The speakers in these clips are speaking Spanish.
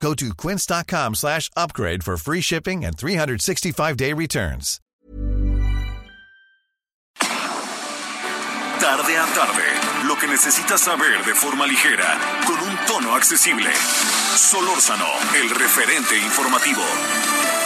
Go to quince.com slash upgrade for free shipping and 365-day returns. Tarde a tarde, lo que necesitas saber de forma ligera, con un tono accesible. Solórzano, el referente informativo.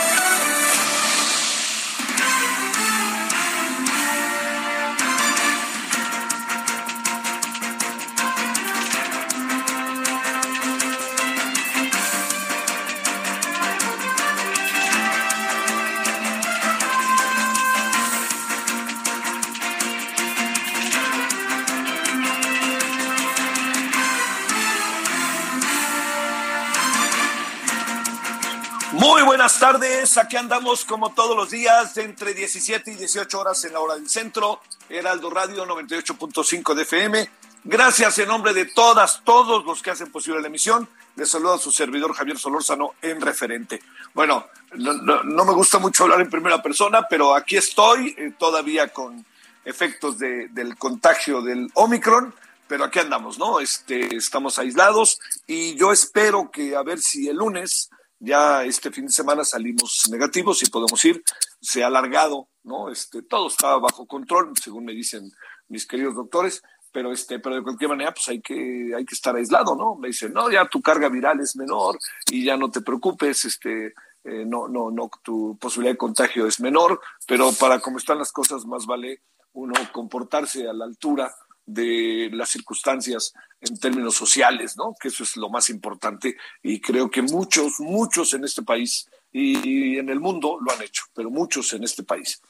Tardes, aquí andamos como todos los días entre 17 y 18 horas en la hora del centro, Heraldo Radio 98.5 de FM. Gracias en nombre de todas, todos los que hacen posible la emisión. Les saluda a su servidor Javier Solórzano en referente. Bueno, no, no- no me gusta mucho hablar en primera persona, pero aquí estoy eh, todavía con efectos de- del contagio del Omicron, pero aquí andamos, ¿no? Este, estamos aislados y yo espero que a ver si el lunes ya este fin de semana salimos negativos y podemos ir, se ha alargado, ¿no? Este, todo está bajo control, según me dicen mis queridos doctores, pero este, pero de cualquier manera, pues hay que, hay que estar aislado, ¿no? Me dicen, no, ya tu carga viral es menor y ya no te preocupes, este, eh, no, no, no, tu posibilidad de contagio es menor, pero para cómo están las cosas, más vale uno comportarse a la altura de las circunstancias en términos sociales, ¿no? Que eso es lo más importante y creo que muchos, muchos en este país y, en el mundo lo han hecho, pero muchos en este país.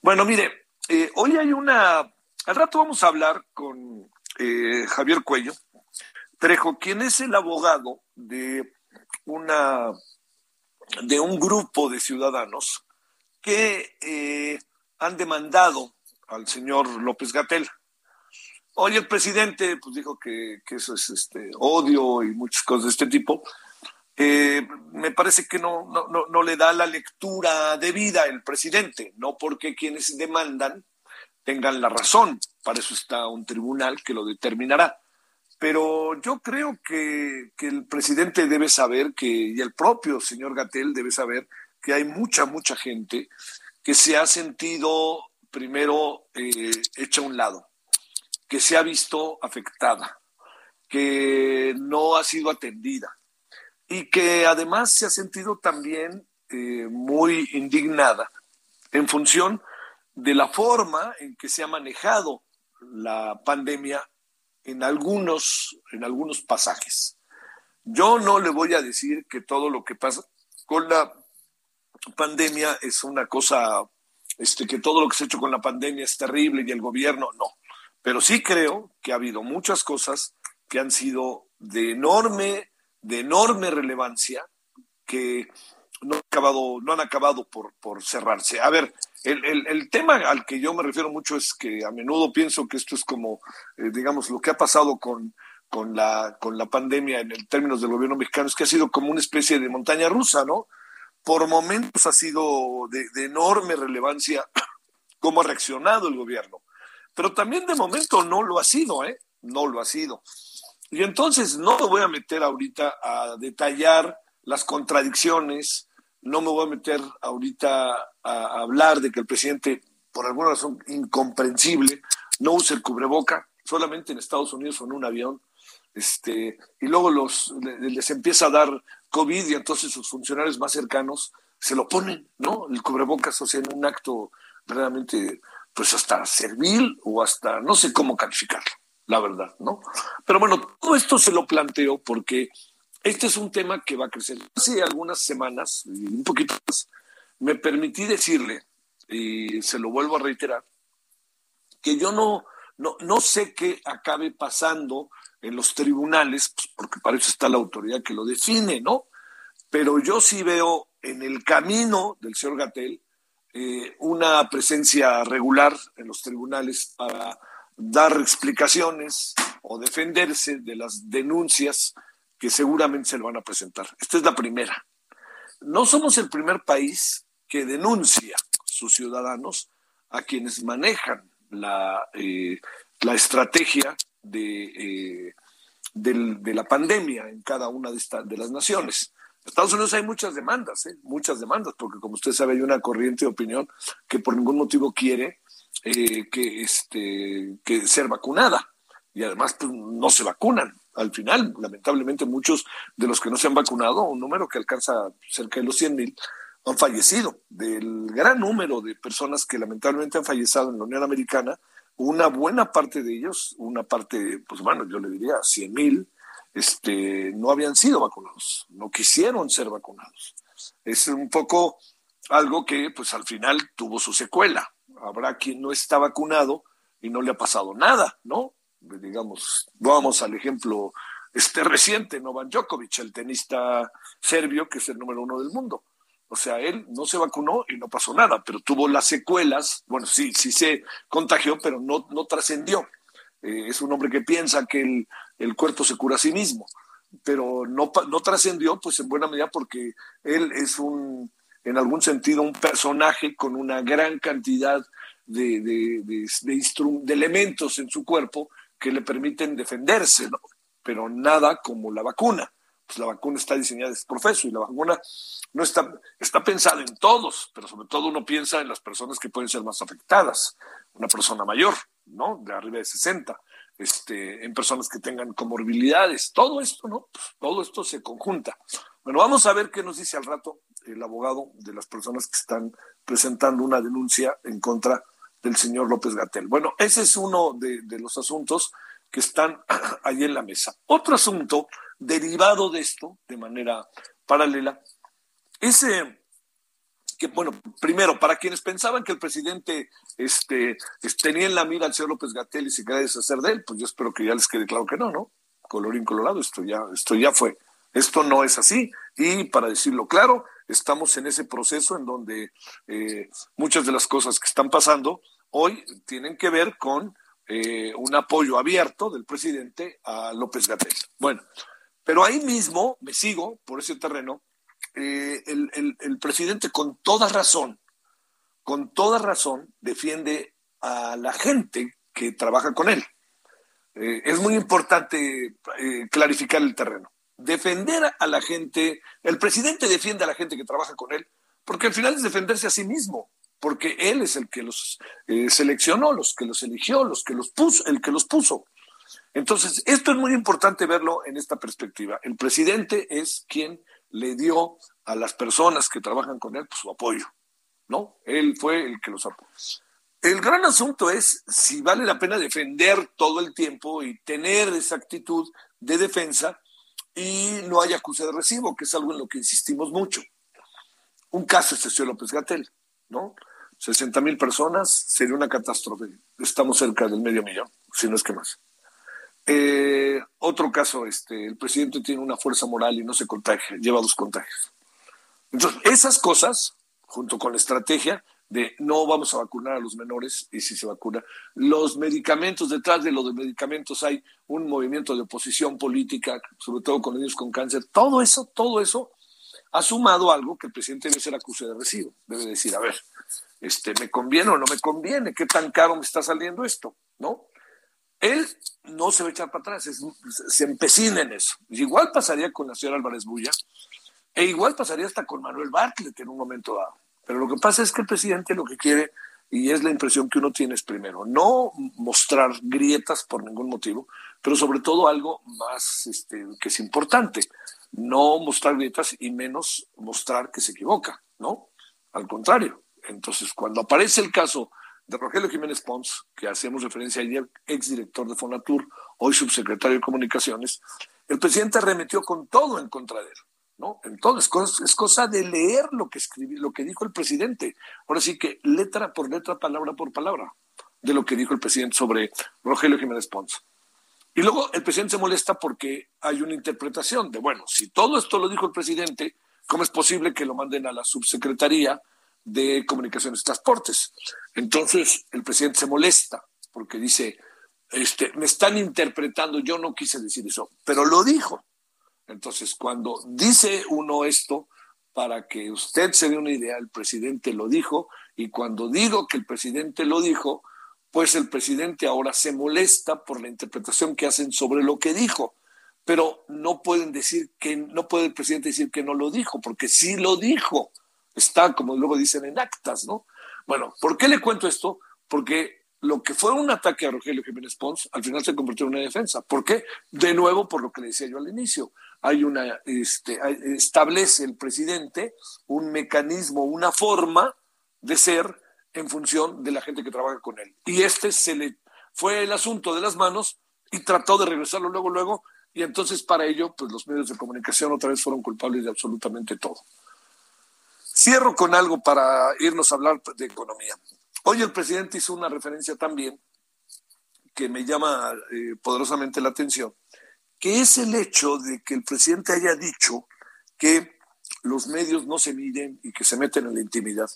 Bueno, mire, eh, hoy hay una, al rato vamos a hablar con eh, Javier Cuello Trejo, quien es el abogado de una, de un grupo de ciudadanos que eh, han demandado al señor López Gatel. Hoy el presidente pues, dijo que, que eso es este, odio y muchas cosas de este tipo. Eh, me parece que no, no, no, no le da la lectura debida el presidente, no porque quienes demandan tengan la razón, para eso está un tribunal que lo determinará. Pero yo creo que, que el presidente debe saber que, y el propio señor Gatel debe saber que hay mucha, mucha gente que se ha sentido primero eh, hecha a un lado, que se ha visto afectada, que no ha sido atendida y que además se ha sentido también eh, muy indignada en función de la forma en que se ha manejado la pandemia en algunos, en algunos pasajes. Yo no le voy a decir que todo lo que pasa con la pandemia es una cosa, este, que todo lo que se ha hecho con la pandemia es terrible y el gobierno no. Pero sí creo que ha habido muchas cosas que han sido de enorme, de enorme relevancia que no han acabado, no han acabado por, por cerrarse. A ver, el, el, tema al que yo me refiero mucho es que a menudo pienso que esto es como, eh, digamos, lo que ha pasado con, con, la, con la pandemia en términos del gobierno mexicano, es que ha sido como una especie de montaña rusa, ¿no? Por momentos ha sido de, de enorme relevancia cómo ha reaccionado el gobierno, pero también de momento no lo ha sido, ¿eh? No lo ha sido. Y entonces no me voy a meter ahorita a detallar las contradicciones, no me voy a meter ahorita a hablar de que el presidente, por alguna razón incomprensible, no use el cubreboca, solamente en Estados Unidos o en un avión, este, y luego los, les empieza a dar COVID y entonces sus funcionarios más cercanos se lo ponen, ¿no? El cubrebocas, o sea, en un acto verdaderamente, pues hasta servil o hasta, no sé cómo calificarlo, la verdad, ¿no? Pero bueno, todo esto se lo planteo porque este es un tema que va a crecer. Hace algunas semanas, un poquito más, me permití decirle, y se lo vuelvo a reiterar, que yo no, no, no sé qué acabe pasando en los tribunales, pues porque para eso está la autoridad que lo define, ¿no? Pero yo sí veo en el camino del señor Gatel eh, una presencia regular en los tribunales para dar explicaciones o defenderse de las denuncias que seguramente se le van a presentar. Esta es la primera. No somos el primer país que denuncia sus ciudadanos a quienes manejan la, eh, la estrategia de, eh, de, la pandemia en cada una de, de las naciones. Estados Unidos hay muchas demandas, ¿eh? muchas demandas, porque como usted sabe hay una corriente de opinión que por ningún motivo quiere que, este, que ser vacunada y además pues, no se vacunan. Al final, lamentablemente, muchos de los que no se han vacunado, un número que alcanza cerca de los 100 mil, han fallecido. Del gran número de personas que lamentablemente han fallecido en la Unión Americana, una buena parte de ellos, una parte, pues bueno, yo le diría 100 mil, este, no habían sido vacunados, no quisieron ser vacunados. Es un poco algo que pues al final tuvo su secuela. Habrá quien no está vacunado y no le ha pasado nada, ¿no? Digamos, vamos al ejemplo este reciente, Novan Djokovic, el tenista serbio que es el número uno del mundo. O sea, él no se vacunó y no pasó nada, pero tuvo las secuelas, bueno, sí, sí se contagió, pero no, no trascendió. Eh, es un hombre que piensa que el, el, cuerpo se cura a sí mismo, pero no, no trascendió, pues en buena medida porque él es un, en algún sentido, un personaje con una gran cantidad de, de, de, elementos en su cuerpo que le permiten defenderse, ¿no? pero nada como la vacuna pues la vacuna está diseñada es profeso y la vacuna no está, está pensada en todos, pero sobre todo uno piensa en las personas que pueden ser más afectadas. Una persona mayor, ¿no? De arriba de 60, este, en personas que tengan comorbilidades, todo esto, ¿no? Pues todo esto se conjunta. Bueno, vamos a ver qué nos dice al rato el abogado de las personas que están presentando una denuncia en contra del señor López Gatel. Bueno, ese es uno de, de los asuntos que están ahí en la mesa. Otro asunto derivado de esto, de manera paralela, es que, bueno, primero, para quienes pensaban que el presidente este, tenía en la mira al señor López Gatel y se quería deshacer de él, pues yo espero que ya les quede claro que no, ¿no? Colorín colorado, esto ya, esto ya fue. Esto no es así. Y para decirlo claro, estamos en ese proceso en donde eh, muchas de las cosas que están pasando hoy tienen que ver con eh, un apoyo abierto del presidente a López Gatel. Bueno, pero ahí mismo, me sigo por ese terreno, eh, el, presidente con toda razón, con toda razón, defiende a la gente que trabaja con él. Eh, es muy importante eh, clarificar el terreno. Defender a la gente, el presidente defiende a la gente que trabaja con él, porque al final es defenderse a sí mismo, porque él es el que los seleccionó, los que los eligió, los que los puso, el que los puso. Entonces, esto es muy importante verlo en esta perspectiva. El presidente es quien le dio a las personas que trabajan con él pues, su apoyo, ¿no? Él fue el que los apoyó. El gran asunto es si vale la pena defender todo el tiempo y tener esa actitud de defensa y no hay acuse de recibo, que es algo en lo que insistimos mucho. Un caso es señor López Gatel, ¿no? 60 mil personas sería una catástrofe. Estamos cerca del medio millón, si no es que más. Eh, otro caso, este, el presidente tiene una fuerza moral y no se contagia, lleva dos contagios. Entonces, esas cosas, junto con la estrategia de no vamos a vacunar a los menores y si se vacuna, los medicamentos, detrás de los medicamentos hay un movimiento de oposición política, sobre todo con niños con cáncer, todo eso, todo eso ha sumado algo que el presidente debe ser acuse de recibo, debe decir, a ver, este, ¿me conviene o no me conviene? ¿Qué tan caro me está saliendo esto? ¿No? Él no se va a echar para atrás, se empecina en eso. Igual pasaría con la señora Álvarez Bulla, e igual pasaría hasta con Manuel Bartlett en un momento dado. Pero lo que pasa es que el presidente lo que quiere, y es la impresión que uno tiene, es primero, no mostrar grietas por ningún motivo, pero sobre todo algo más este, que es importante, no mostrar grietas y menos mostrar que se equivoca, ¿no? Al contrario. Entonces, cuando aparece el caso de Rogelio Jiménez Pons, que hacemos referencia ayer, exdirector de Fonatur, hoy subsecretario de Comunicaciones, el presidente arremetió con todo en contra de él. ¿no? Entonces, es cosa de leer lo que escribió, lo que dijo el presidente. Ahora sí que letra por letra, palabra por palabra, de lo que dijo el presidente sobre Rogelio Jiménez Pons. Y luego el presidente se molesta porque hay una interpretación de, bueno, si todo esto lo dijo el presidente, ¿cómo es posible que lo manden a la subsecretaría de Comunicaciones y Transportes. Entonces, el presidente se molesta porque dice, este, me están interpretando, yo no quise decir eso, pero lo dijo. Entonces, cuando dice uno esto, para que usted se dé una idea, el presidente lo dijo, y cuando digo que el presidente lo dijo, pues el presidente ahora se molesta por la interpretación que hacen sobre lo que dijo. Pero no pueden decir que, no puede el presidente decir que no lo dijo, porque sí lo dijo. Está, como luego dicen, en actas, ¿no? Bueno, ¿por qué le cuento esto? Porque lo que fue un ataque a Rogelio Jiménez Pons, al final se convirtió en una defensa. ¿Por qué? De nuevo, por lo que le decía yo al inicio, hay una, este, establece el presidente un mecanismo, una forma de ser en función de la gente que trabaja con él. Y este se le fue el asunto de las manos y trató de regresarlo luego, luego, y entonces para ello, pues los medios de comunicación otra vez fueron culpables de absolutamente todo. Cierro con algo para irnos a hablar de economía. Hoy el presidente hizo una referencia también que me llama eh, poderosamente la atención, que es el hecho de que el presidente haya dicho que los medios no se miden y que se meten en la intimidad.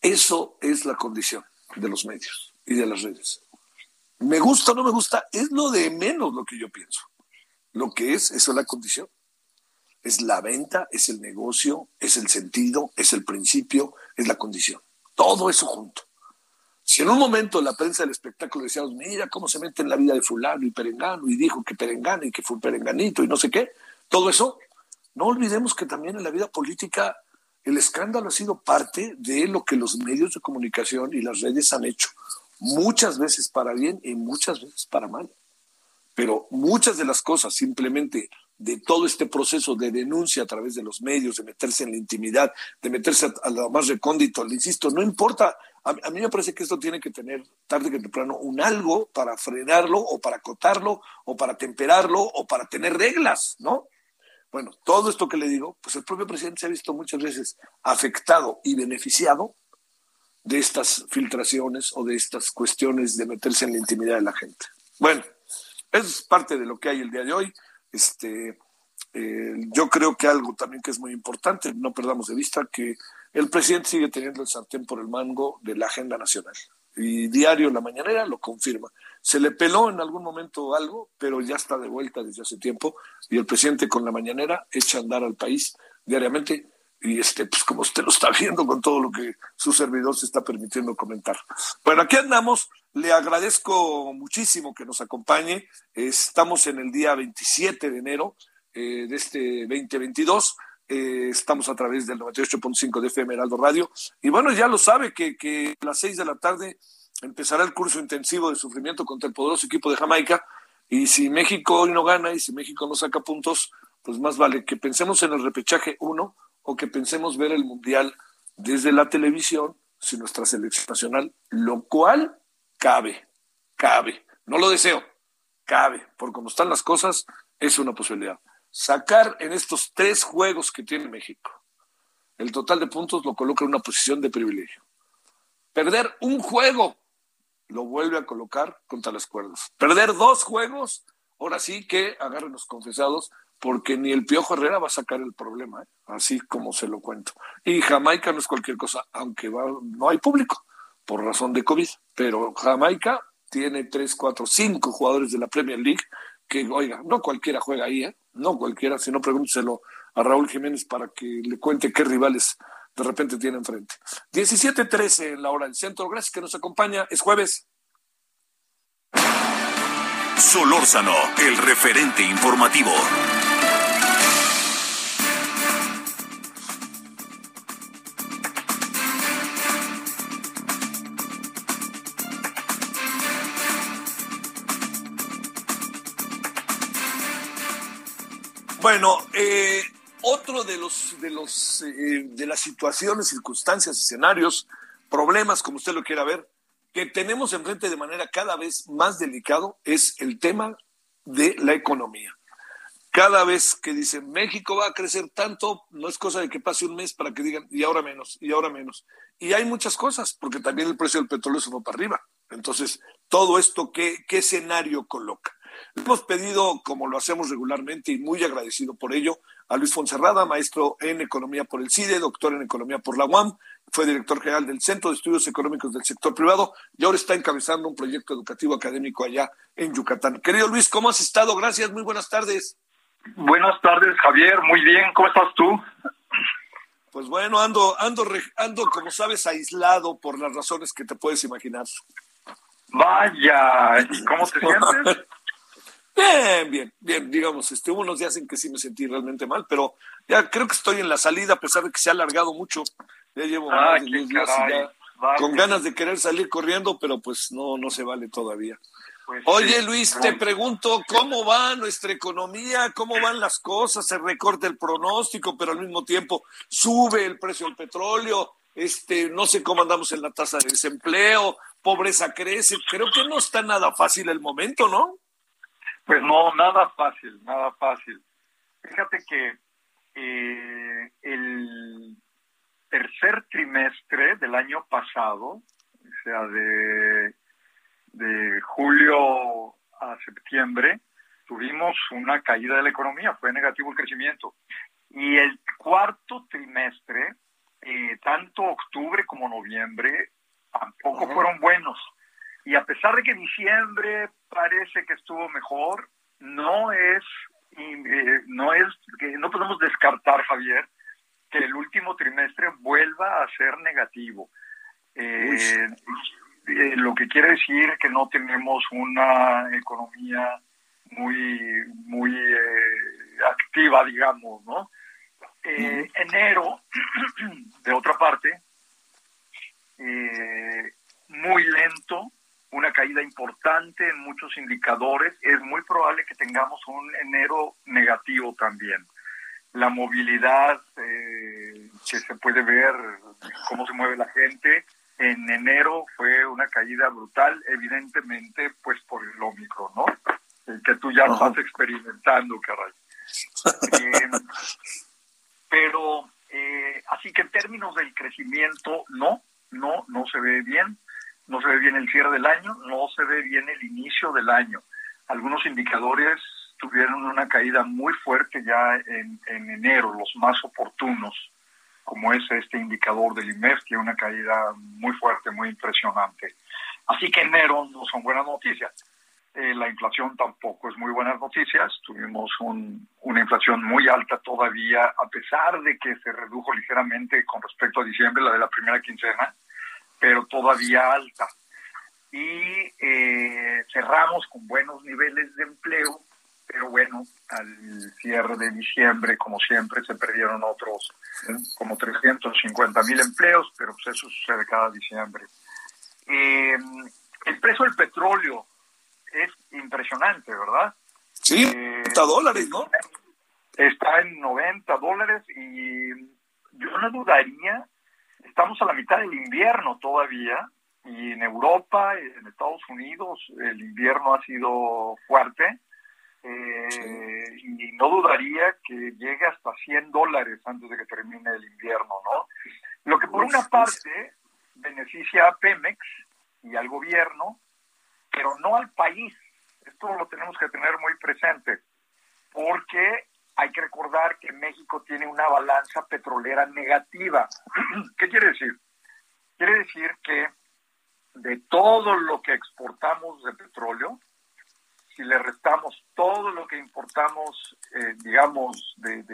Eso es la condición de los medios y de las redes. Me gusta o no me gusta, es lo de menos lo que yo pienso. Lo que es, eso es la condición. Es la venta, es el negocio, es el sentido, es el principio, es la condición. Todo eso junto. Si en un momento la prensa del espectáculo decíamos, mira cómo se mete en la vida de fulano y perengano, y dijo que perengano y que fue perenganito y no sé qué, todo eso, no olvidemos que también en la vida política el escándalo ha sido parte de lo que los medios de comunicación y las redes han hecho, muchas veces para bien y muchas veces para mal. Pero muchas de las cosas simplemente de todo este proceso de denuncia a través de los medios, de meterse en la intimidad, de meterse a, lo más recóndito, le insisto, no importa, a, a, mí me parece que esto tiene que tener tarde que temprano un algo para frenarlo o para acotarlo o para temperarlo o para tener reglas, ¿no? Bueno, todo esto que le digo, pues el propio presidente se ha visto muchas veces afectado y beneficiado de estas filtraciones o de estas cuestiones de meterse en la intimidad de la gente. Bueno, es parte de lo que hay el día de hoy. Este, eh, yo creo que algo también que es muy importante, no perdamos de vista que el presidente sigue teniendo el sartén por el mango de la agenda nacional. Y diario La Mañanera lo confirma. Se le peló en algún momento algo, pero ya está de vuelta desde hace tiempo y el presidente con la mañanera echa a andar al país diariamente y este, pues como usted lo está viendo con todo lo que su servidor se está permitiendo comentar. Bueno, aquí andamos. Le agradezco muchísimo que nos acompañe. Estamos en el día 27 de enero eh, de este 2022. Eh, estamos a través del 98.5 de FM Heraldo Radio. Y bueno, ya lo sabe que, que a las 6 de la tarde empezará el curso intensivo de sufrimiento contra el poderoso equipo de Jamaica. Y si México hoy no gana y si México no saca puntos, pues más vale que pensemos en el repechaje uno o que pensemos ver el Mundial desde la televisión, si nuestra selección nacional, lo cual cabe, cabe. No lo deseo, cabe. Por como están las cosas, es una posibilidad. Sacar en estos tres juegos que tiene México, el total de puntos lo coloca en una posición de privilegio. Perder un juego lo vuelve a colocar contra las cuerdas. Perder dos juegos, ahora sí que agárrenos confesados, porque ni el Piojo Herrera va a sacar el problema, ¿eh? así como se lo cuento. Y Jamaica no es cualquier cosa, aunque no hay público por razón de COVID, pero Jamaica tiene tres, cuatro, cinco jugadores de la Premier League que, oiga, no cualquiera juega ahí, ¿eh? no cualquiera, si no pregúnteselo a Raúl Jiménez para que le cuente qué rivales de repente tiene enfrente. 17-13 en la hora del centro. Gracias que nos acompaña. Es jueves. Solórzano, el referente informativo. Bueno, eh, otro de los de los eh, de las situaciones, circunstancias, escenarios, problemas, como usted lo quiera ver, que tenemos enfrente de manera cada vez más delicado es el tema de la economía. Cada vez que dicen México va a crecer tanto, no es cosa de que pase un mes para que digan y ahora menos, y ahora menos. Y hay muchas cosas, porque también el precio del petróleo se fue para arriba. Entonces, todo esto, ¿qué, qué escenario coloca? Hemos pedido, como lo hacemos regularmente y muy agradecido por ello, a Luis Fonserrada, maestro en Economía por el CIDE, doctor en Economía por la UAM, fue director general del Centro de Estudios Económicos del Sector Privado y ahora está encabezando un proyecto educativo académico allá en Yucatán. Querido Luis, ¿cómo has estado? Gracias, muy buenas tardes. Buenas tardes, Javier. Muy bien, ¿cómo estás tú? Pues bueno, ando, ando, ando, como sabes, aislado por las razones que te puedes imaginar. Vaya, ¿y cómo te sientes? Bien, bien, bien, digamos, este, hubo unos días en que sí me sentí realmente mal, pero ya creo que estoy en la salida, a pesar de que se ha alargado mucho. Ya llevo más de 10 días con ganas de querer salir corriendo, pero pues no, no se vale todavía. Pues Oye, Luis, te pregunto, ¿cómo va nuestra economía? ¿Cómo van las cosas? Se recorta el pronóstico, pero al mismo tiempo sube el precio del petróleo. Este, no sé cómo andamos en la tasa de desempleo, pobreza crece. Creo que no está nada fácil el momento, ¿no? Pues no, nada fácil, nada fácil. Fíjate que eh, el tercer trimestre del año pasado, o sea, de, de julio a septiembre, tuvimos una caída de la economía, fue negativo el crecimiento. Y el cuarto trimestre, eh, tanto octubre como noviembre, tampoco fueron buenos. Y a pesar de que diciembre parece que estuvo mejor, no es, eh, no es, no podemos descartar, Javier, que el último trimestre vuelva a ser negativo. Eh, eh, lo que quiere decir que no tenemos una economía muy, muy activa, digamos, ¿no? enero, de otra parte, muy lento, una caída importante en muchos indicadores, es muy probable que tengamos un enero negativo también. La movilidad eh, que se puede ver, cómo se mueve la gente, en enero fue una caída brutal, evidentemente, pues por el Omicron, ¿no? El que tú ya estás experimentando, caray. Eh, pero, eh, así que en términos del crecimiento, no, no, no se ve bien no se ve bien el cierre del año, no se ve bien el inicio del año. Algunos indicadores tuvieron una caída muy fuerte ya en, enero, los más oportunos, como es este indicador del IMEF, que una caída muy fuerte, muy impresionante. Así que enero no son buenas noticias. Eh, la inflación tampoco es muy buenas noticias. Tuvimos una inflación muy alta todavía, a pesar de que se redujo ligeramente con respecto a diciembre, la de la primera quincena pero todavía alta. Y eh, cerramos con buenos niveles de empleo, pero bueno, al cierre de diciembre, como siempre, se perdieron otros como 350 mil empleos, pero pues eso sucede cada diciembre. Eh, el precio del petróleo es impresionante, ¿verdad? Sí, 90 eh, dólares, ¿no? Está en 90 dólares y yo no dudaría estamos a la mitad del invierno todavía y en Europa, en Estados Unidos, el invierno ha sido fuerte eh, y no dudaría que llegue hasta 100 dólares antes de que termine el invierno, ¿no? Lo que por una parte beneficia a Pemex y al gobierno, pero no al país. Esto lo tenemos que tener muy presente, porque hay que recordar que México tiene una balanza petrolera negativa. ¿Qué quiere decir? Quiere decir que de todo lo que exportamos de petróleo, si le restamos todo lo que importamos, eh, digamos, de,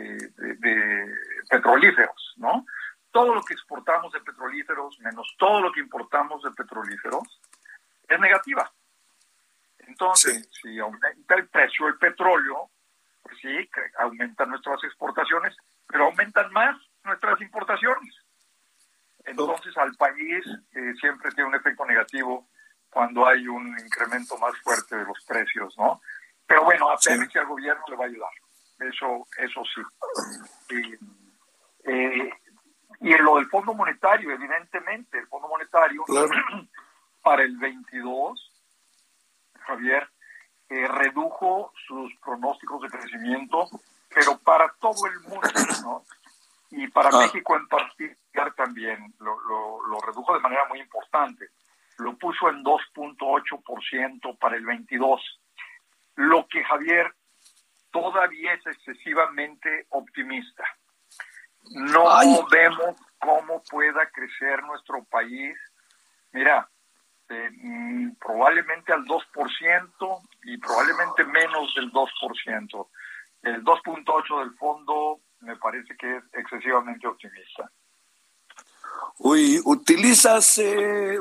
petrolíferos, ¿no? Todo lo que exportamos de petrolíferos menos todo lo que importamos de petrolíferos es negativa. Entonces, si aumenta el precio del petróleo, sí, aumentan nuestras exportaciones, pero aumentan más nuestras importaciones. Entonces al país eh, siempre tiene un efecto negativo cuando hay un incremento más fuerte de los precios, ¿no? Pero bueno, a Pemex y al gobierno le va a ayudar. Eso, eso sí. Y, eh, y en lo del Fondo Monetario, evidentemente, el Fondo Monetario para el 22, Javier, eh, redujo sus pronósticos de crecimiento, pero para todo el mundo, ¿no? Y para ah. México en particular también lo, lo, redujo de manera muy importante. Lo puso en 2.8% para el 22. lo que Javier todavía es excesivamente optimista. No vemos cómo pueda crecer nuestro país. Mira, mm, probablemente al 2% y probablemente menos del 2%. El 2.8 del fondo me parece que es excesivamente optimista. Uy, utilizas, eh,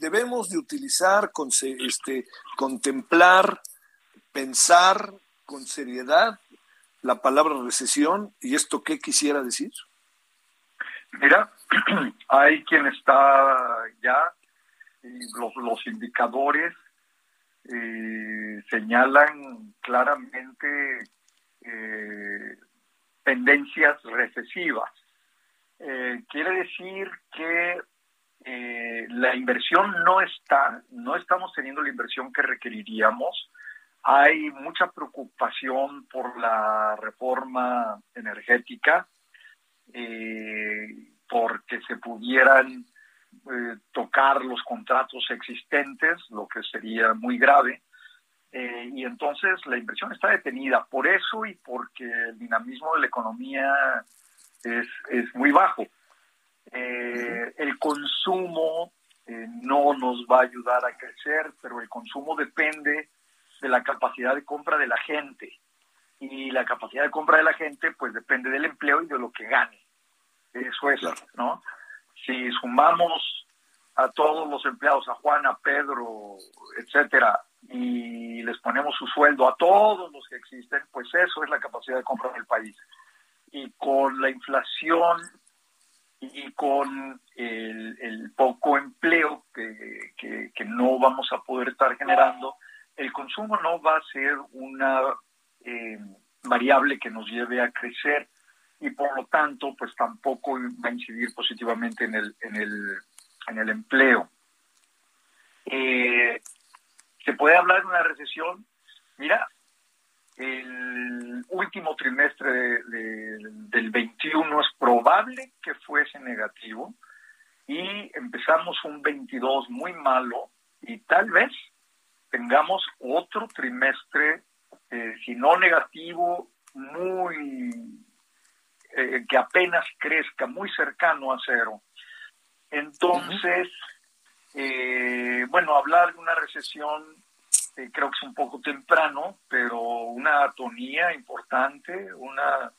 debemos de utilizar, con, este, contemplar, pensar con seriedad la palabra recesión y esto qué quisiera decir. Mira, hay quien está ya, los, los indicadores eh, señalan claramente eh, tendencias recesivas. Eh, quiere decir que la inversión no está, no estamos teniendo la inversión que requeriríamos. Hay mucha preocupación por la reforma energética porque se pudieran eh, tocar los contratos existentes, lo que sería muy grave. Eh, y entonces la inversión está detenida por eso y porque el dinamismo de la economía es, es muy bajo. el consumo no nos va a ayudar a crecer, pero el consumo depende de la capacidad de compra de la gente. Y la capacidad de compra de la gente, pues depende del empleo y de lo que gane. Eso es, ¿no? Si sumamos a todos los empleados, a Juan, a Pedro, etcétera, y les ponemos su sueldo a todos los que existen, pues eso es la capacidad de compra del país. Y con la inflación y con el, poco empleo que, que, no vamos a poder estar generando, el consumo no va a ser una eh, variable que nos lleve a crecer y por lo tanto pues tampoco va a incidir positivamente en el, en el, en el empleo. Eh, ¿Se puede hablar de una recesión? Mira, el último trimestre del 21 es probable que fuese negativo y empezamos un 22 muy malo y tal vez tengamos otro trimestre, eh, si no negativo, muy eh, que apenas crezca, muy cercano a cero. Entonces, eh, bueno, hablar de una recesión creo que es un poco temprano, pero una atonía importante, una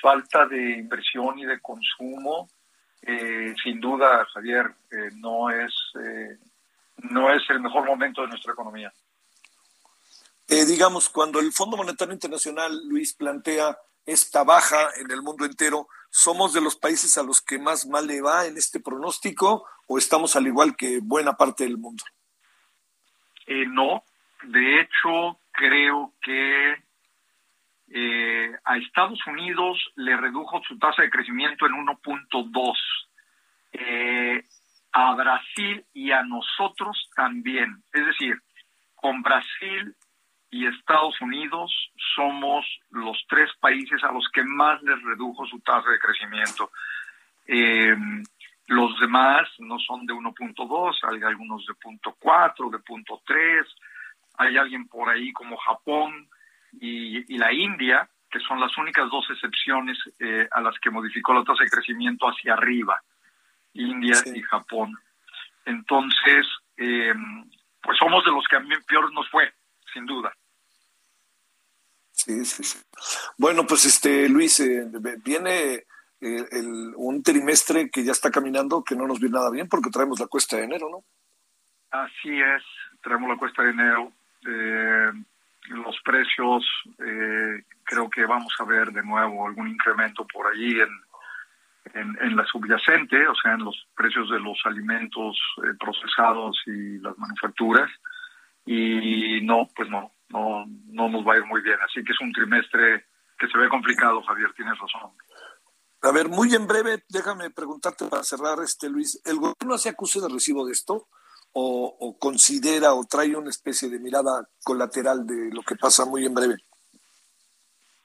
falta de inversión y de consumo, sin duda, Javier, no es no es el mejor momento de nuestra economía. Eh, digamos, cuando el Fondo Monetario Internacional, Luis, plantea esta baja en el mundo entero, ¿somos de los países a los que más mal le va en este pronóstico o estamos al igual que buena parte del mundo? Eh, no, de hecho creo que eh, a Estados Unidos le redujo su tasa de crecimiento en 1.2. Eh, a Brasil y a nosotros también. Es decir, con Brasil y Estados Unidos somos los tres países a los que más les redujo su tasa de crecimiento. Eh, los demás no son de 1.2, hay algunos de 0.4, de 0.3, hay alguien por ahí como Japón y, la India, que son las únicas dos excepciones eh, a las que modificó la tasa de crecimiento hacia arriba. India y Japón. Entonces, eh, pues somos de los que a mí peor nos fue, sin duda. Sí, sí, sí. Bueno, pues este Luis, eh, viene eh, un trimestre que ya está caminando, que no nos viene nada bien porque traemos la cuesta de enero, ¿no? Así es, traemos la cuesta de enero. los precios, creo que vamos a ver de nuevo algún incremento por allí en, en, la subyacente, o sea, en los precios de los alimentos eh, procesados y las manufacturas. Y no, pues no, no, no nos va a ir muy bien. Así que es un trimestre que se ve complicado, Javier, tienes razón. A ver, muy en breve, déjame preguntarte para cerrar, este Luis, ¿el gobierno hace acuse de recibo de esto? O, o, considera o trae una especie de mirada colateral de lo que pasa muy en breve?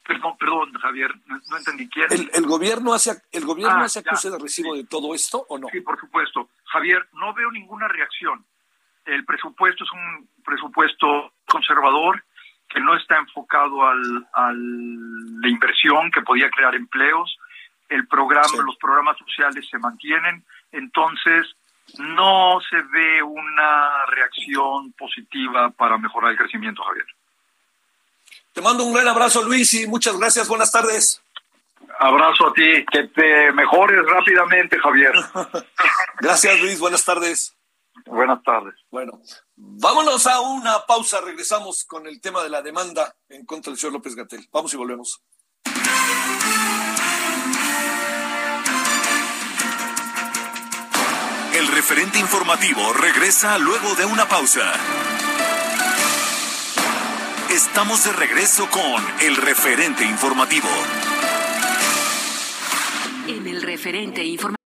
Perdón, perdón, Javier, no, entendí quién. ¿El, gobierno hace, el gobierno ah, hace acuse de recibo de todo esto o no? Sí, por supuesto. Javier, no veo ninguna reacción. El presupuesto es un presupuesto conservador que no está enfocado al, a la inversión que podía crear empleos. El programa, los programas sociales se mantienen, entonces no se ve una reacción positiva para mejorar el crecimiento, Javier. Te mando un gran abrazo, Luis, y muchas gracias. Buenas tardes. Abrazo a ti, que te mejores rápidamente, Javier. gracias, Luis. Buenas tardes. Buenas tardes. Bueno, vámonos a una pausa. Regresamos con el tema de la demanda en contra del señor López Gatel. Vamos y volvemos. El referente informativo regresa luego de una pausa. Estamos de regreso con el referente informativo. En el referente informativo.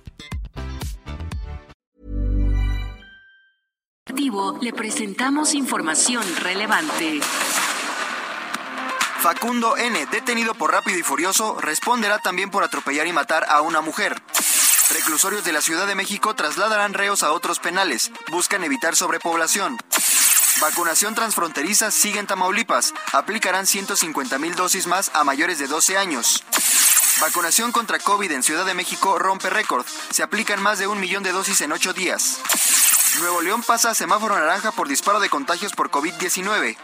Le presentamos información relevante. Facundo N., detenido por rápido y furioso, responderá también por atropellar y matar a una mujer. Reclusorios de la Ciudad de México trasladarán reos a otros penales. Buscan evitar sobrepoblación. Vacunación transfronteriza sigue en Tamaulipas. Aplicarán 150 mil dosis más a mayores de 12 años. Vacunación contra COVID en Ciudad de México rompe récord. Se aplican más de un millón de dosis en ocho días. Nuevo León pasa a semáforo naranja por disparo de contagios por COVID-19.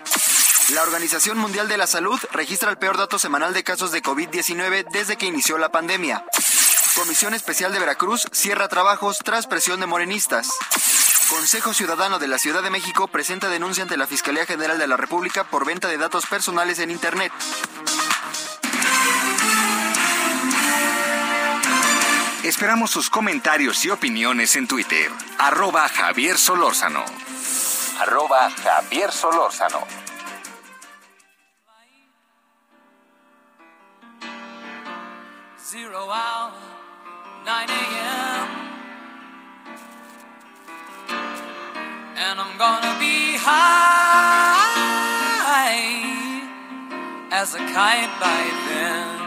La Organización Mundial de la Salud registra el peor dato semanal de casos de COVID-19 desde que inició la pandemia. Comisión Especial de Veracruz cierra trabajos tras presión de morenistas. Consejo Ciudadano de la Ciudad de México presenta denuncia ante la Fiscalía General de la República por venta de datos personales en Internet. Esperamos sus comentarios y opiniones en Twitter. Arroba Javier Solórzano. Arroba Javier Solórzano. Zero hour, 9 a.m. And I'm gonna be high as a kite by then.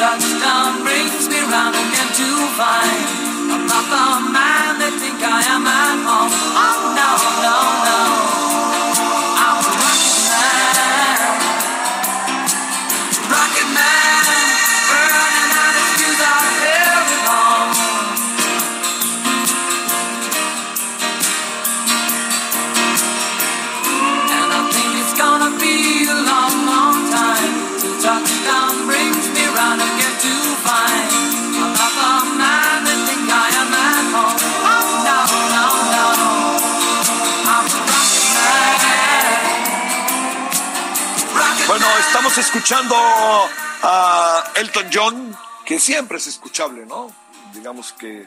Touchdown brings me round again to find I'm not the man they think I am at home. Oh no, no, no. Escuchando a Elton John, que siempre es escuchable, ¿no? Digamos que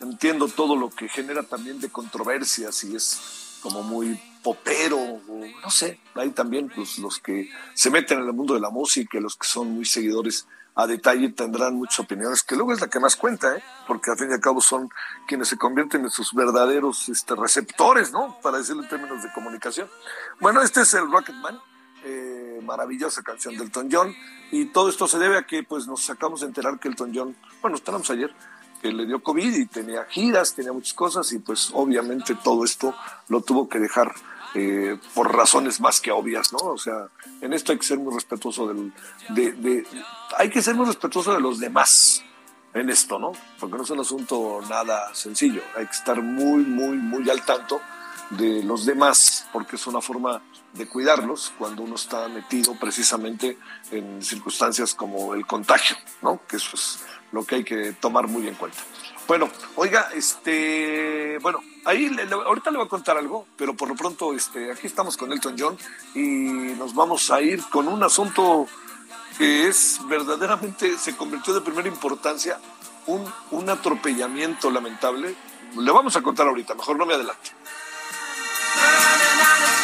entiendo todo lo que genera también de controversias y es como muy popero, no sé, hay también pues, los que se meten en el mundo de la música, los que son muy seguidores a detalle tendrán muchas opiniones, que luego es la que más cuenta, ¿eh? porque al fin y al cabo son quienes se convierten en sus verdaderos este, receptores, ¿no? Para decirlo en términos de comunicación. Bueno, este es el Rocketman, maravillosa canción de Elton John, y todo esto se debe a que pues nos sacamos de enterar que Elton John, bueno, estábamos ayer, que le dio COVID y tenía giras, tenía muchas cosas, y pues obviamente todo esto lo tuvo que dejar eh, por razones más que obvias, ¿no? O sea, en esto hay que ser muy respetuoso del, de, de, hay que ser muy respetuoso de los demás en esto, ¿no? Porque no es un asunto nada sencillo, hay que estar muy, muy, muy al tanto de los demás, porque es una forma de cuidarlos cuando uno está metido precisamente en circunstancias como el contagio, ¿no? Que eso es lo que hay que tomar muy en cuenta. Bueno, oiga, este, bueno, ahí le, ahorita le voy a contar algo, pero por lo pronto, este, aquí estamos con Elton John y nos vamos a ir con un asunto que es verdaderamente, se convirtió de primera importancia, un, un atropellamiento lamentable. Le vamos a contar ahorita, mejor no me adelante.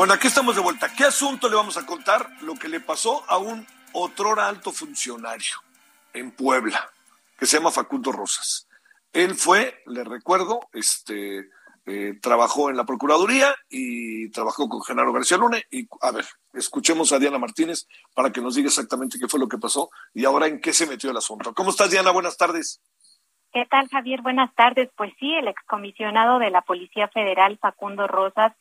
Bueno, aquí estamos de vuelta. ¿Qué asunto le vamos a contar? Lo que le pasó a un otrora alto funcionario en Puebla, que se llama Facundo Rosas. Él fue, le recuerdo, este, eh, trabajó en la Procuraduría y trabajó con Genaro García Luna. Y a ver, escuchemos a Diana Martínez para que nos diga exactamente qué fue lo que pasó y ahora en qué se metió el asunto. ¿Cómo estás, Diana? Buenas tardes. ¿Qué tal, Javier? Buenas tardes. Pues sí, el excomisionado de la Policía Federal, Facundo Rosas,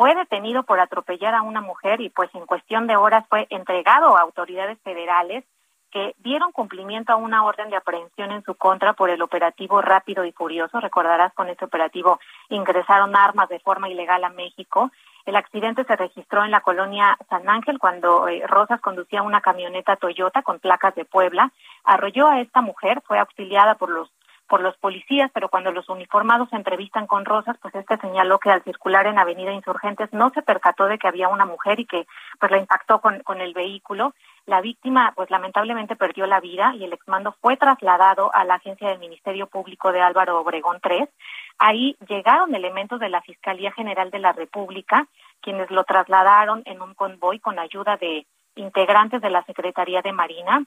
fue detenido por atropellar a una mujer y pues en cuestión de horas fue entregado a autoridades federales que dieron cumplimiento a una orden de aprehensión en su contra por el operativo rápido y furioso. Recordarás, con este operativo ingresaron armas de forma ilegal a México. El accidente se registró en la colonia San Ángel cuando eh, Rosas conducía una camioneta Toyota con placas de Puebla. Arrolló a esta mujer, fue auxiliada por los por los policías, pero cuando los uniformados se entrevistan con Rosas, pues este señaló que al circular en Avenida Insurgentes no se percató de que había una mujer y que pues la impactó con, con el vehículo. La víctima pues lamentablemente perdió la vida y el exmando fue trasladado a la agencia del Ministerio Público de Álvaro Obregón 3. Ahí llegaron elementos de la Fiscalía General de la República, quienes lo trasladaron en un convoy con ayuda de integrantes de la Secretaría de Marina,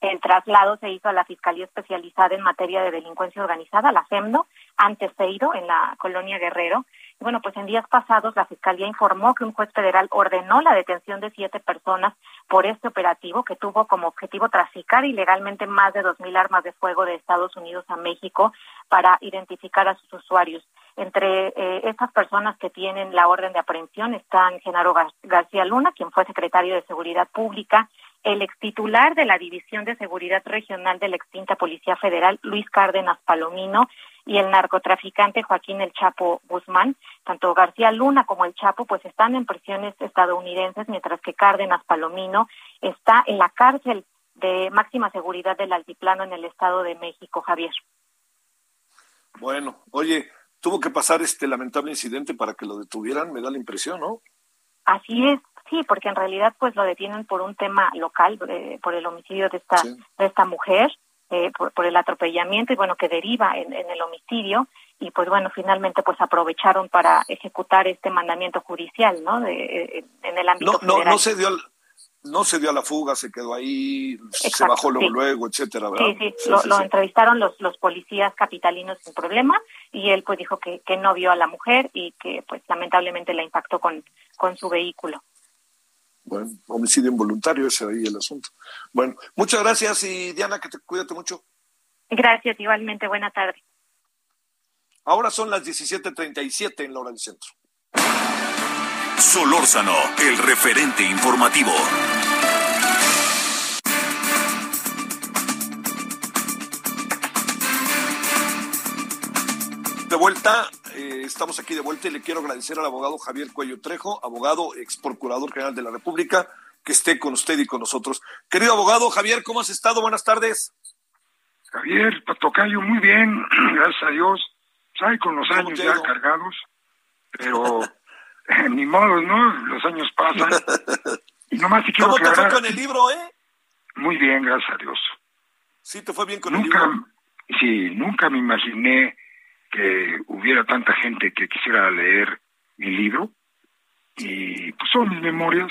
el traslado se hizo a la Fiscalía Especializada en Materia de Delincuencia Organizada, la FEMDO, antes Seiro, en la colonia Guerrero. Y bueno, pues en días pasados la Fiscalía informó que un juez federal ordenó la detención de siete personas por este operativo que tuvo como objetivo traficar ilegalmente más de dos mil armas de fuego de Estados Unidos a México para identificar a sus usuarios. Entre eh, estas personas que tienen la orden de aprehensión están Genaro García Luna, quien fue secretario de Seguridad Pública, el extitular de la División de Seguridad Regional de la extinta Policía Federal, Luis Cárdenas Palomino, y el narcotraficante Joaquín El Chapo Guzmán. Tanto García Luna como El Chapo pues están en prisiones estadounidenses, mientras que Cárdenas Palomino está en la cárcel de máxima seguridad del altiplano en el Estado de México, Javier. Bueno, oye, tuvo que pasar este lamentable incidente para que lo detuvieran, me da la impresión, ¿no? Así es, Sí, porque en realidad pues lo detienen por un tema local, eh, por el homicidio de esta, de esta mujer, eh, por, el atropellamiento y bueno, que deriva en, el homicidio y pues bueno, finalmente pues aprovecharon para ejecutar este mandamiento judicial, ¿no? De, eh, en el ámbito no, no, no se dio no se dio a la fuga, se quedó ahí, se bajó luego, luego, etcétera, Sí, sí, lo, entrevistaron los, los policías capitalinos sin problema y él pues dijo que, que no vio a la mujer y que pues lamentablemente la impactó con, con su vehículo. Bueno, homicidio involuntario, ese ahí el asunto. Bueno, muchas gracias y Diana, que te cuídate mucho. Gracias, igualmente, buena tarde. Ahora son las 17:37 en la hora del centro. Solórzano, el referente informativo. De vuelta, eh, estamos aquí de vuelta y le quiero agradecer al abogado Javier Cuello Trejo, abogado ex procurador general de la República, que esté con usted y con nosotros. Querido abogado Javier, ¿cómo has estado? Buenas tardes. Javier, Patocayo, muy bien, gracias a Dios. ¿Sabe? Con los años ya cargados, pero ni modo, ¿no? Los años pasan. Y nomás te quiero ¿Cómo te fue con el libro, eh? Muy bien, gracias a Dios. Sí, te fue bien con el libro. Sí, nunca me imaginé que hubiera tanta gente que quisiera leer mi libro. Y pues son mis memorias,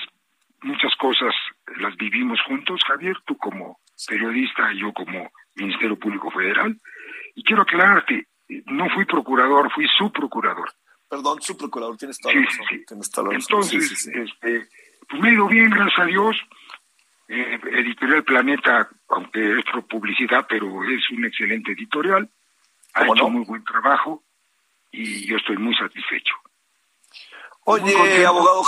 muchas cosas las vivimos juntos, Javier, tú como periodista y yo como Ministerio Público Federal. Y quiero aclararte, no fui procurador, fui su procurador. Perdón, su procurador, tienes toda la razón. Tienes toda la razón. Entonces, este, pues me ha ido bien, gracias a Dios. Eh, editorial Planeta, aunque es por publicidad, pero es un excelente editorial. Ha hecho muy buen trabajo y yo estoy muy satisfecho. Oye, abogado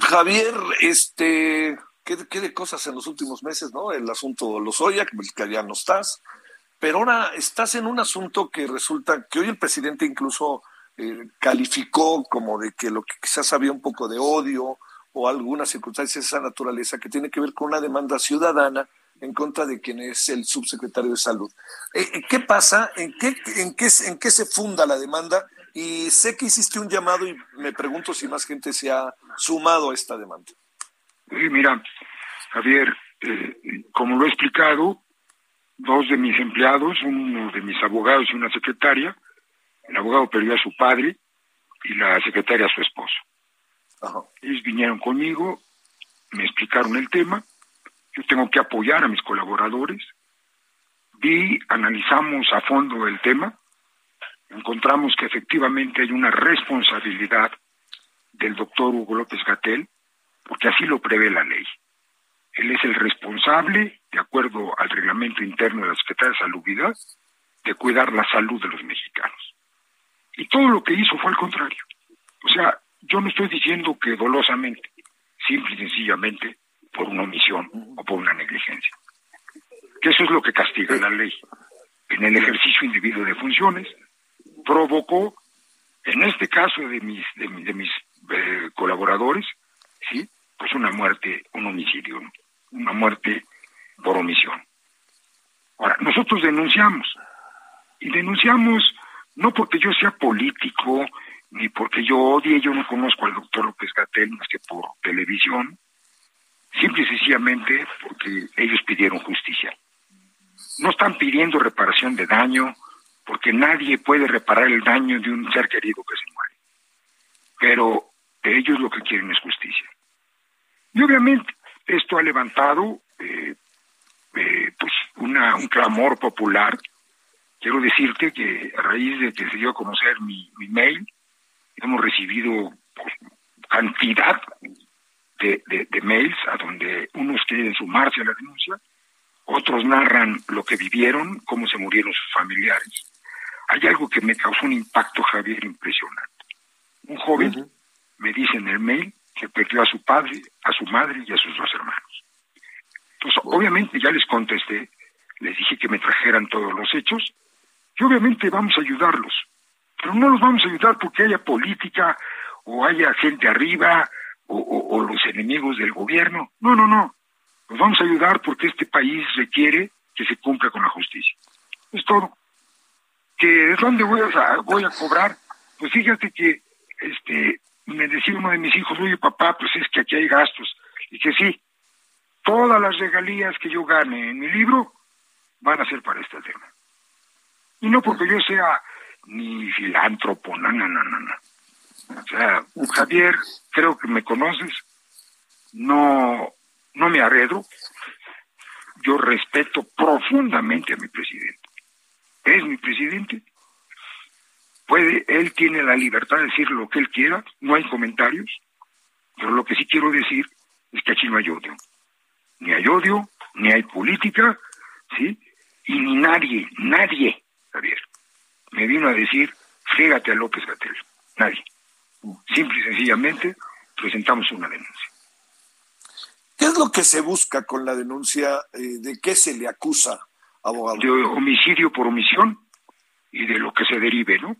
Javier, este, ¿qué, de cosas en los últimos meses, no? El asunto Lozoya, que ya no estás, pero ahora estás en un asunto que resulta que hoy el presidente incluso eh, calificó como de que lo que quizás había un poco de odio o algunas circunstancias de esa naturaleza que tiene que ver con una demanda ciudadana en contra de quien es el subsecretario de Salud. Eh, eh, ¿Qué pasa? ¿En qué, en, qué, ¿En qué se funda la demanda? Y sé que hiciste un llamado y me pregunto si más gente se ha sumado a esta demanda. Sí, mira, Javier, eh, como lo he explicado, dos de mis empleados, uno de mis abogados y una secretaria, el abogado perdió a su padre y la secretaria a su esposo. Ellos vinieron conmigo, me explicaron el tema, yo tengo que apoyar a mis colaboradores, vi, analizamos a fondo el tema, encontramos que efectivamente hay una responsabilidad del doctor Hugo López Gatel, porque así lo prevé la ley. Él es el responsable, de acuerdo al reglamento interno de la Secretaría de Salubridad, de cuidar la salud de los mexicanos. Y todo lo que hizo fue al contrario. O sea, yo no estoy diciendo que dolosamente, simple y sencillamente por una omisión o por una negligencia. Que eso es lo que castiga la ley. En el ejercicio individuo de funciones, provocó, en este caso de mis, de, mis eh, colaboradores, ¿sí? pues una muerte, un homicidio, una muerte por omisión. Ahora, nosotros denunciamos, y denunciamos no porque yo sea político, ni porque yo odie, yo no conozco al doctor López Gatel más que por televisión, simple y sencillamente porque ellos pidieron justicia. No están pidiendo reparación de daño, porque nadie puede reparar el daño de un ser querido que se muere. Pero ellos lo que quieren es justicia. Y obviamente esto ha levantado eh, eh, pues una, un clamor popular. Quiero decirte que a raíz de que se dio a conocer mi, mi mail, hemos recibido pues, cantidad de, de, mails a donde unos quieren sumarse a la denuncia, otros narran lo que vivieron, cómo se murieron sus familiares. Hay algo que me causó un impacto, Javier, impresionante. Un joven me dice en el mail que perdió a su padre, a su madre y a sus dos hermanos. Entonces, obviamente ya les contesté, les dije que me trajeran todos los hechos y obviamente vamos a ayudarlos. Pero no los vamos a ayudar porque haya política o haya gente arriba o, los enemigos del gobierno. No, no, no. Los vamos a ayudar porque este país requiere que se cumpla con la justicia. Es todo. ¿Que es donde voy a, voy a cobrar? Pues fíjate que este me decía uno de mis hijos, oye papá, pues es que aquí hay gastos. Y que sí, todas las regalías que yo gane en mi libro van a ser para este tema. Y no porque yo sea ni filántropo, no, no, no, no. O sea, Javier, creo que me conoces, no, no me arredo, yo respeto profundamente a mi presidente. Es mi presidente, puede, él tiene la libertad de decir lo que él quiera, no hay comentarios, pero lo que sí quiero decir es que aquí no hay odio. Ni hay odio, ni hay política, ¿sí? Y ni nadie, nadie, Javier, me vino a decir, fíjate a López Gatel. Nadie. Simple y sencillamente presentamos una denuncia. ¿Qué es lo que se busca con la denuncia? Eh, ¿De qué se le acusa, abogado? De homicidio por omisión y de lo que se derive, ¿no?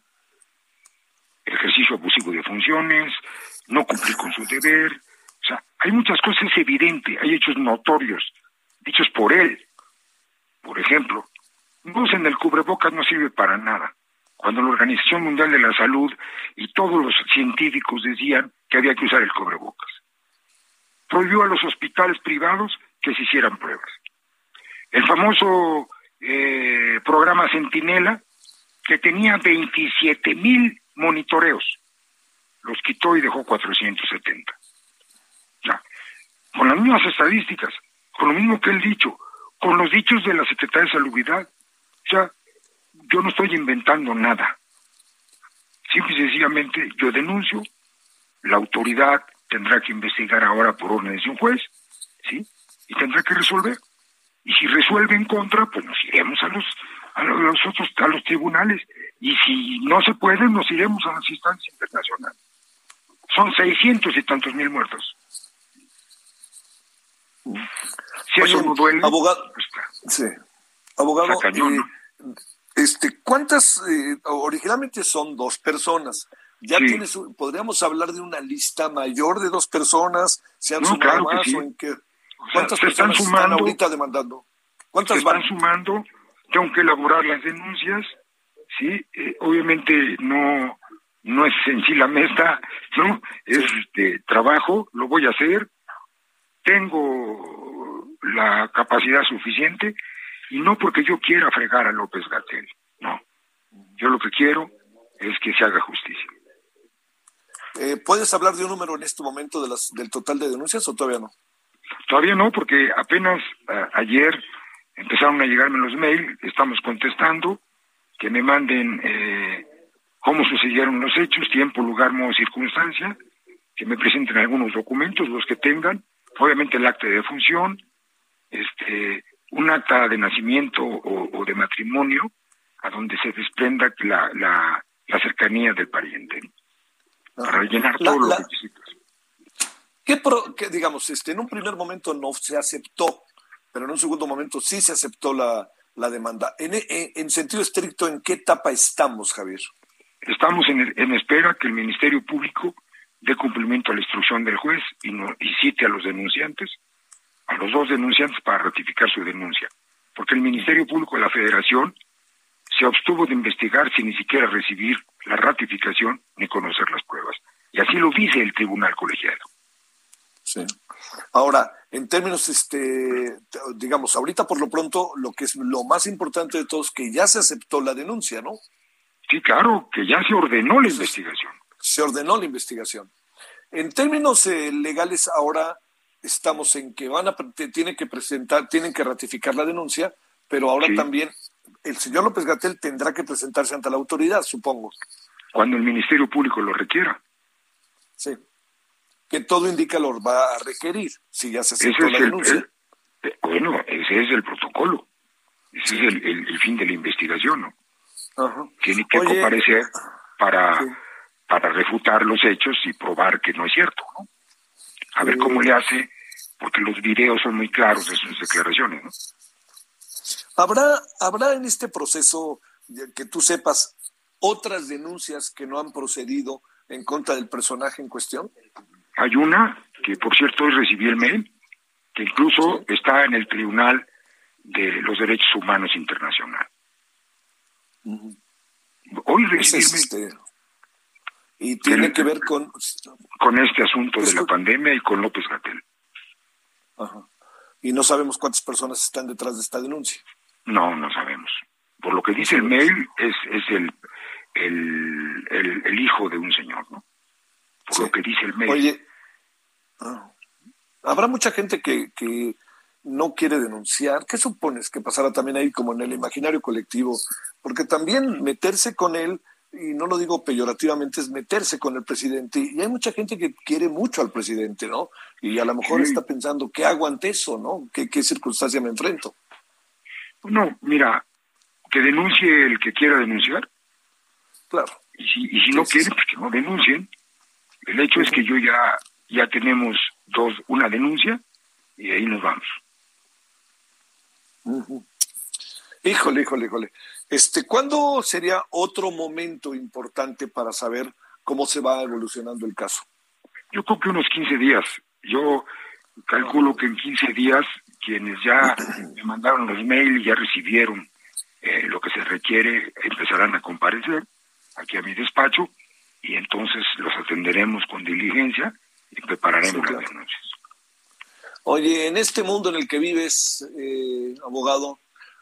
Ejercicio abusivo de funciones, no cumplir con su deber. O sea, hay muchas cosas, es evidente, hay hechos notorios, dichos por él. Por ejemplo, no en el cubrebocas no sirve para nada cuando la Organización Mundial de la Salud y todos los científicos decían que había que usar el cobrebocas. Prohibió a los hospitales privados que se hicieran pruebas. El famoso eh, programa Centinela, que tenía 27 mil monitoreos. Los quitó y dejó 470. Ya. Con las mismas estadísticas, con lo mismo que él dicho, con los dichos de la Secretaría de Salubridad. O sea, yo no estoy inventando nada. Simple y sencillamente yo denuncio, la autoridad tendrá que investigar ahora por órdenes de un juez, ¿sí? Y tendrá que resolver. Y si resuelve en contra, pues nos iremos a los a los otros a los tribunales y si no se puede nos iremos a las instancias internacionales. Son seiscientos y tantos mil muertos. Si eso no duele, abogado, pues, sí. Abogado, eh, este, ¿cuántas? Eh, originalmente son dos personas. Ya tienes, podríamos hablar de una lista mayor de dos personas, se han sumado más o en qué. ¿Cuántas personas están, sumando, ahorita demandando? ¿Cuántas se están sumando? Tengo que elaborar las denuncias, sí. Eh, obviamente no no es en sí la mesa, no es este trabajo, lo voy a hacer. Tengo la capacidad suficiente y no porque yo quiera fregar a López Gatel, no. Yo lo que quiero es que se haga justicia. Eh, ¿Puedes hablar de un número en este momento de las, del total de denuncias o todavía no? Todavía no, porque apenas ayer empezaron a llegarme los mails, estamos contestando, que me manden eh, cómo sucedieron los hechos, tiempo, lugar, modo, circunstancia, que me presenten algunos documentos, los que tengan, obviamente el acta de defunción, este, un acta de nacimiento o, de matrimonio, a donde se desprenda la, la, la cercanía del pariente, para llenar todos los requisitos. ¿Qué, ¿Qué, digamos, este, en un primer momento no se aceptó, pero en un segundo momento sí se aceptó la, la demanda. En, en, sentido estricto, ¿en qué etapa estamos, Javier? Estamos en, en espera que el Ministerio Público dé cumplimiento a la instrucción del juez y, no, y cite a los denunciantes a los dos denunciantes para ratificar su denuncia, porque el Ministerio Público de la Federación se abstuvo de investigar sin ni siquiera recibir la ratificación ni conocer las pruebas. Y así lo dice el tribunal colegiado. Sí. Ahora, en términos, este, digamos, ahorita por lo pronto, lo que es lo más importante de todo es que ya se aceptó la denuncia, ¿no? Sí, claro, que ya se ordenó la investigación. Se ordenó la investigación. En términos eh, legales, ahora estamos en que van a tienen que presentar, tienen que ratificar la denuncia, pero ahora también el señor López Gatel tendrá que presentarse ante la autoridad, supongo. Cuando el Ministerio Público lo requiera. Sí. Que todo indica lo va a requerir, si ya se aceptó la denuncia. Eh, bueno, ese es el protocolo. Ese es el, fin de la investigación, ¿no? Tiene que comparecer para, para refutar los hechos y probar que no es cierto, ¿no? A ver cómo le hace porque los videos son muy claros de sus declaraciones. ¿no? ¿Habrá, ¿Habrá en este proceso, que tú sepas, otras denuncias que no han procedido en contra del personaje en cuestión? Hay una, que por cierto hoy recibí el mail, que incluso está en el Tribunal de los Derechos Humanos Internacional. Hoy recibí este, y tiene que ver con... Con este asunto de la pandemia y con López Gatel. Ajá. Y no sabemos cuántas personas están detrás de esta denuncia. No, no sabemos. Por lo que dice el mail, es, es el, el, el, hijo de un señor, ¿no? Por lo que dice el mail. Oye, ah, habrá mucha gente que, que no quiere denunciar. ¿Qué supones que pasará también ahí como en el imaginario colectivo? Porque también meterse con él y no lo digo peyorativamente, es meterse con el presidente. Y hay mucha gente que quiere mucho al presidente, ¿no? Y a lo mejor está pensando, ¿qué hago ante eso, no? ¿Qué, ¿Qué circunstancia me enfrento? No, mira, que denuncie el que quiera denunciar. Claro. Y si, y si no quiere, pues que no denuncien. El hecho es que yo ya, ya tenemos dos, una denuncia y ahí nos vamos. Híjole, híjole, híjole. Este, ¿Cuándo sería otro momento importante para saber cómo se va evolucionando el caso? Yo creo que unos 15 días. Yo calculo que en 15 días quienes ya me mandaron los mails y ya recibieron eh, lo que se requiere empezarán a comparecer aquí a mi despacho y entonces los atenderemos con diligencia y prepararemos las denuncias. Oye, en este mundo en el que vives, eh, abogado,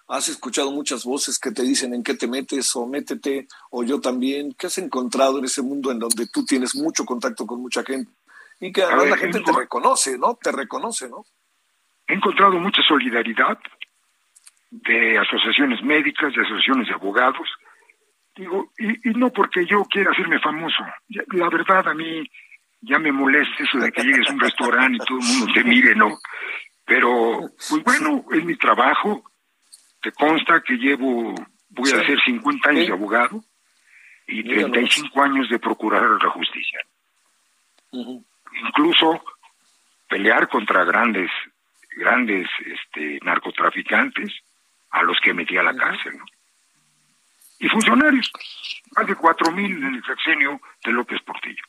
has escuchado muchas voces que te dicen en qué te metes o métete o yo también. ¿Qué has encontrado en ese mundo en donde tú tienes mucho contacto con mucha gente y que además la gente te reconoce, ¿no? Te reconoce, ¿no? He encontrado mucha solidaridad de asociaciones médicas, de asociaciones de abogados. Digo, y, y no porque yo quiera hacerme famoso. La verdad a mí ya me molesta eso de que llegues a un restaurante y todo el mundo te mire, ¿no? Pero, pues bueno, es mi trabajo. Te consta que llevo, voy a hacer 50 años de abogado y 35 años de procurar la justicia. Incluso pelear contra grandes, grandes este, narcotraficantes a los que metí a la cárcel, ¿no? Y funcionarios, más de cuatro mil en el sexenio de López Portillo.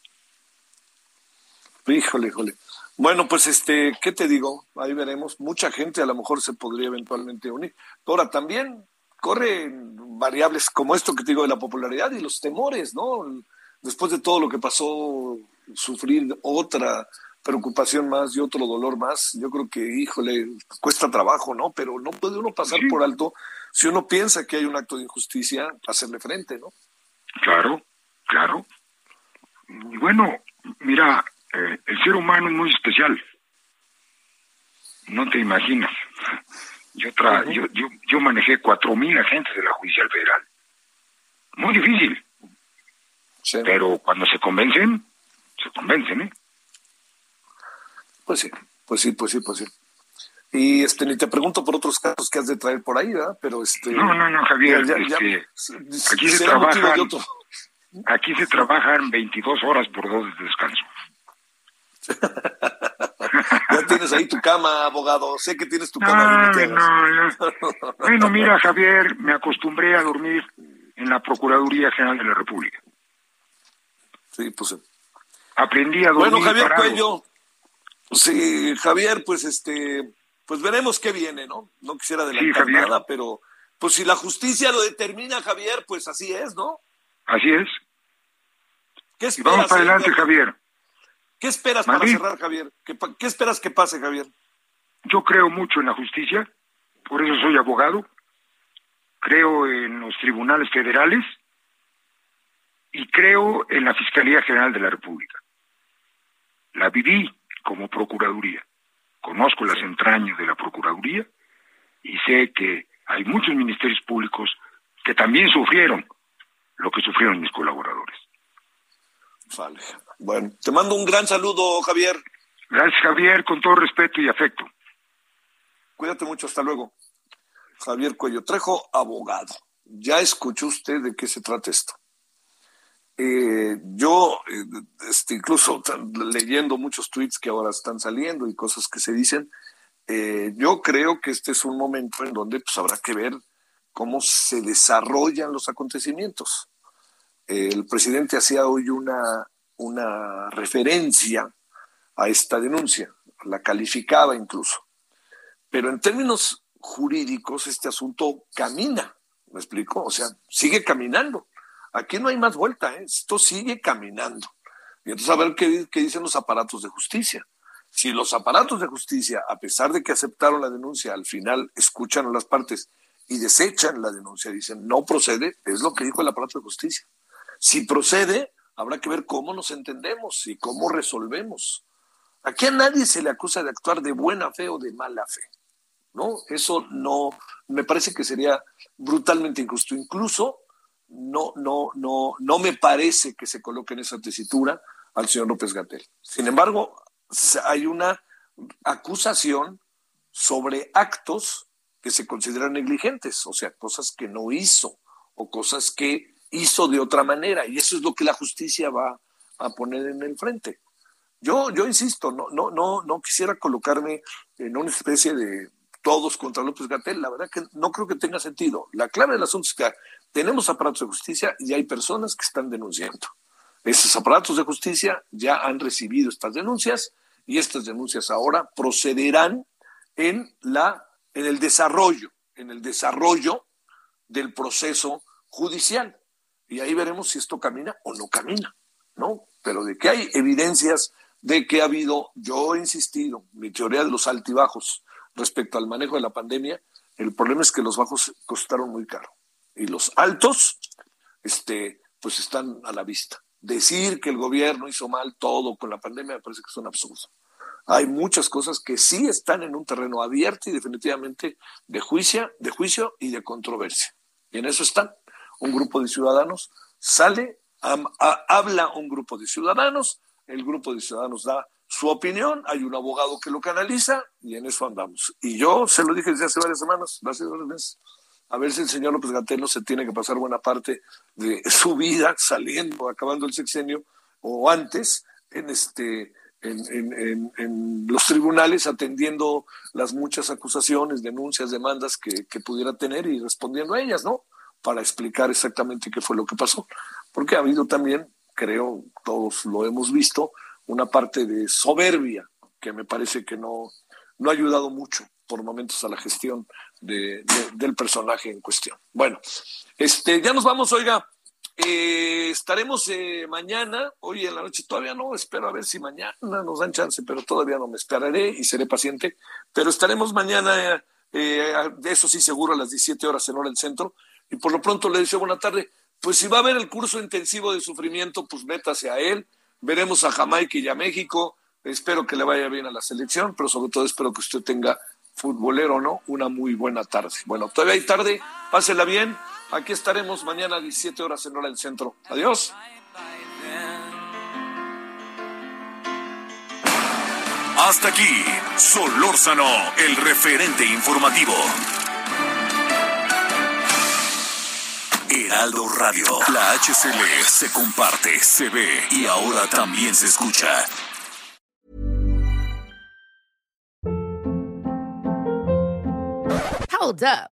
Híjole, híjole. Bueno, pues este, ¿qué te digo? Ahí veremos. Mucha gente a lo mejor se podría eventualmente unir. Ahora también corren variables como esto que te digo de la popularidad y los temores, ¿no? Después de todo lo que pasó, sufrir otra preocupación más y otro dolor más, yo creo que, híjole, cuesta trabajo, ¿no? Pero no puede uno pasar por alto si uno piensa que hay un acto de injusticia, hacerle frente, ¿no? Claro, claro. Y bueno, mira, eh, el ser humano es muy especial. No te imaginas. Yo, tra yo, yo, yo manejé cuatro mil agentes de la Judicial Federal. Muy difícil. Pero cuando se convencen, se convencen, ¿eh? Pues sí, pues sí, pues sí, pues sí. Y este, ni te pregunto por otros casos que has de traer por ahí, ¿verdad? Pero este. No, no, no, Javier. este, aquí se trabajan. Aquí se trabajan 22 horas por dos de descanso. ya tienes ahí tu cama, abogado. Sé que tienes tu cama. bueno, mira, Javier, me acostumbré a dormir en la Procuraduría General de la República. Sí, pues. Aprendí a dormir. Bueno, Javier Cuello. Sí, Javier, pues este, pues veremos qué viene, ¿no? No quisiera adelantar nada, pero pues si la justicia lo determina, Javier, pues así es, ¿no? Así es. ¿Qué esperas, vamos para adelante, Javier. ¿Qué esperas para cerrar, Javier? ¿Qué, ¿Qué esperas que pase, Javier? Yo creo mucho en la justicia, por eso soy abogado. Creo en los tribunales federales y creo en la Fiscalía General de la República. La viví como Procuraduría. Conozco las entrañas de la Procuraduría y sé que hay muchos ministerios públicos que también sufrieron lo que sufrieron mis colaboradores. Vale. Bueno, te mando un gran saludo, Javier. Gracias, Javier, con todo respeto y afecto. Cuídate mucho, hasta luego. Javier Cuello Trejo, abogado. Ya escuchó usted de qué se trata esto. Eh, yo, eh, este, incluso leyendo muchos tweets que ahora están saliendo y cosas que se dicen, eh, yo creo que este es un momento en donde pues, habrá que ver cómo se desarrollan los acontecimientos. el presidente hacía hoy una, una referencia a esta denuncia, la calificaba incluso. Pero en términos jurídicos, este asunto camina, ¿me explico? O sea, sigue caminando. Aquí no hay más vuelta, ¿eh? esto sigue caminando. Y entonces a ver qué, qué dicen los aparatos de justicia. Si los aparatos de justicia, a pesar de que aceptaron la denuncia, al final escuchan a las partes y desechan la denuncia, dicen no procede, es lo que dijo el aparato de justicia. Si procede, habrá que ver cómo nos entendemos y cómo resolvemos. Aquí a nadie se le acusa de actuar de buena fe o de mala fe. ¿No? Eso no, me parece que sería brutalmente injusto. Incluso no, no, no, no me parece que se coloque en esa tesitura al señor López Gatel. Sin embargo, hay una acusación sobre actos que se consideran negligentes, o sea, cosas que no hizo o cosas que hizo de otra manera, y eso es lo que la justicia va a poner en el frente. Yo, yo insisto, no, no, no, no quisiera colocarme en una especie de todos contra López Gatel, la verdad que no creo que tenga sentido. La clave del asunto es que tenemos aparatos de justicia y hay personas que están denunciando. Esos aparatos de justicia ya han recibido estas denuncias y estas denuncias ahora procederán en la en el desarrollo, en el desarrollo del proceso judicial. Y ahí veremos si esto camina o no camina, ¿no? Pero de que hay evidencias de que ha habido, yo he insistido, mi teoría de los altibajos respecto al manejo de la pandemia, El problema es que los bajos costaron muy caro y los altos, este, pues están a la vista. Decir que el gobierno hizo mal todo con la pandemia me parece que es un absurdo. Hay muchas cosas que sí están en un terreno abierto y definitivamente de juicio, de juicio y de controversia. Y en eso están. Un grupo de ciudadanos sale, habla un grupo de ciudadanos, el grupo de ciudadanos da su opinión, hay un abogado que lo canaliza y en eso andamos. Y yo se lo dije desde hace varias semanas, hace varios meses, a ver si el señor López Gatel no se tiene que pasar buena parte de su vida saliendo, acabando el sexenio o antes en este en, en, los tribunales atendiendo las muchas acusaciones, denuncias, demandas que, pudiera tener y respondiendo a ellas, ¿no? Para explicar exactamente qué fue lo que pasó. Porque ha habido también, creo, todos lo hemos visto, una parte de soberbia que me parece que no, no ha ayudado mucho por momentos a la gestión de, del personaje en cuestión. Bueno, este, ya nos vamos, oiga, eh, estaremos eh, mañana, hoy en la noche, todavía no, espero a ver si mañana nos dan chance, pero todavía no me esperaré y seré paciente, pero estaremos mañana, eh, de eso sí seguro, a las 17 horas en hora del centro, y por lo pronto le deseo buena tarde. Pues si va a haber el curso intensivo de sufrimiento, pues métase a él, veremos a Jamaica y a México, espero que le vaya bien a la selección, pero sobre todo espero que usted tenga futbolero o no, una muy buena tarde. Bueno, todavía hay tarde, pásela bien. Aquí estaremos mañana a 17 horas en hora del centro. Adiós. Hasta aquí, Solórzano, el referente informativo. Heraldo Radio, la HCL se comparte, se ve y ahora también se escucha. Hold up.